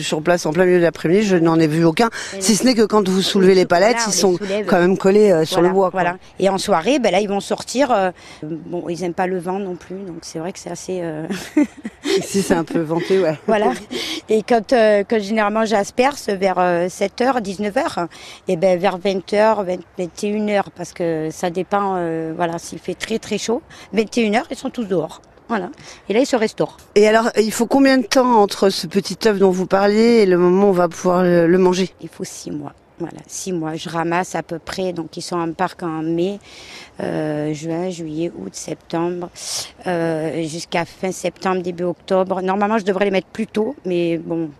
suis sur place en plein milieu de l'après-midi, je n'en ai vu aucun. Si ce n'est que quand vous soulevez les palettes, Voilà, ils les sont soulève. quand même collés euh, sur Voilà, le bois. quoi. Voilà. Et en soirée, ben là, ils vont sortir. euh, bon, ils aiment pas le vent non plus, donc c'est vrai que c'est assez. euh, Ici, c'est un peu vanté, ouais. voilà. Et quand, euh, quand généralement j'asperce vers 7h, 19h, et ben vers 20h, 20, 21h, parce que ça dépend, voilà, s'il fait très très chaud. 21h, ils sont tous dehors. Voilà. Et là, ils se restaurent. Et alors, il faut combien de temps entre ce petit œuf dont vous parliez et le moment où on va pouvoir le, le manger? Il faut six mois. Voilà, six mois. Je ramasse à peu près, donc ils sont en parc en mai, euh, juin, juillet, août, septembre, euh, jusqu'à fin septembre, début octobre. Normalement, je devrais les mettre plus tôt, mais bon,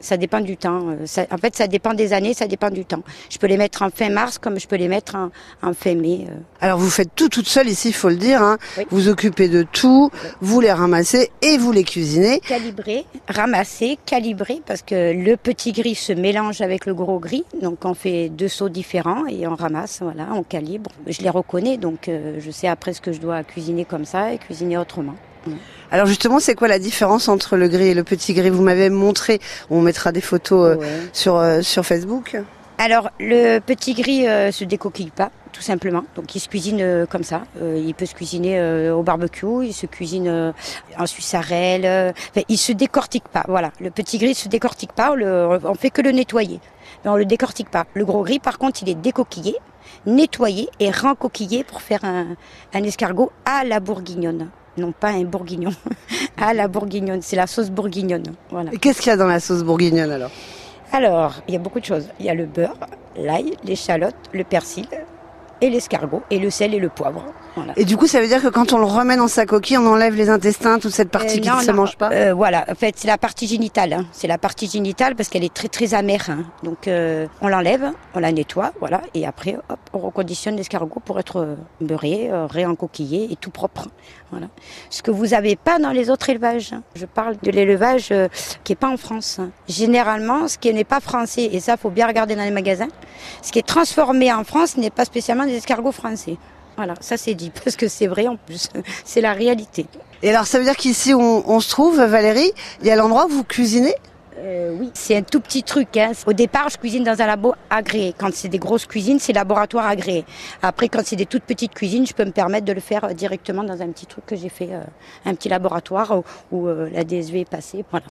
ça dépend du temps. Euh, ça- en fait, ça dépend des années, ça dépend du temps. Je peux les mettre en fin mars comme je peux les mettre en, en fin mai. euh. Alors, vous faites tout toute seule ici, il faut le dire. Hein. Oui. Vous occupez de tout, vous les ramassez et vous les cuisinez. Calibrer, ramasser, calibrer, parce que le petit gris se mélange avec le gros gris. Donc on fait deux sauts différents et on ramasse, voilà, on calibre. Je les reconnais, donc euh, je sais après ce que je dois cuisiner comme ça et cuisiner autrement. Alors justement, c'est quoi la différence entre le gris et le petit gris? Vous m'avez montré, on mettra des photos euh, Ouais. sur, euh, sur Facebook. Alors le petit gris euh, se décoquille pas, tout simplement. Donc il se cuisine euh, comme ça. Euh, il peut se cuisiner au barbecue, il se cuisine en suissarelle. euh, enfin, il se décortique pas. Voilà, le petit gris se décortique pas. On, le, on fait que le nettoyer, mais on le décortique pas. Le gros gris, par contre, il est décoquillé, nettoyé et rencoquillé pour faire un, un escargot à la bourguignonne. Non pas un bourguignon, à la bourguignonne. C'est la sauce bourguignonne. Voilà. Et qu'est-ce qu'il y a dans la sauce bourguignonne alors? Alors, il y a beaucoup de choses. Il y a le beurre, l'ail, l'échalote, le persil et l'escargot et le sel et le poivre. Voilà. Et du coup, ça veut dire que quand on le remet dans sa coquille, on enlève les intestins, toute cette partie Euh, qui non, ne se non, mange pas euh, Voilà, en fait, c'est la partie génitale. hein. C'est la partie génitale parce qu'elle est très très amère. hein. Donc, euh, on l'enlève, on la nettoie, voilà, et après, hop, on reconditionne l'escargot pour être euh, beurré, euh, réencoquillé et tout propre. Voilà. Ce que vous avez pas dans les autres élevages. hein. Je parle de l'élevage qui est pas en France. hein. Généralement, ce qui n'est pas français, et ça, faut bien regarder dans les magasins, ce qui est transformé en France n'est pas spécialement des escargots français. Voilà, ça c'est dit parce que c'est vrai en plus, c'est la réalité. Et alors, ça veut dire qu'ici, on, on se trouve, Valérie, il y a l'endroit où vous cuisinez? Euh, oui, c'est un tout petit truc. Hein. Au départ, je cuisine dans un labo agréé. Quand c'est des grosses cuisines, c'est laboratoire agréé. Après, quand c'est des toutes petites cuisines, je peux me permettre de le faire euh, directement dans un petit truc que j'ai fait, euh, un petit laboratoire où, où, euh, la DSV est passée. Voilà.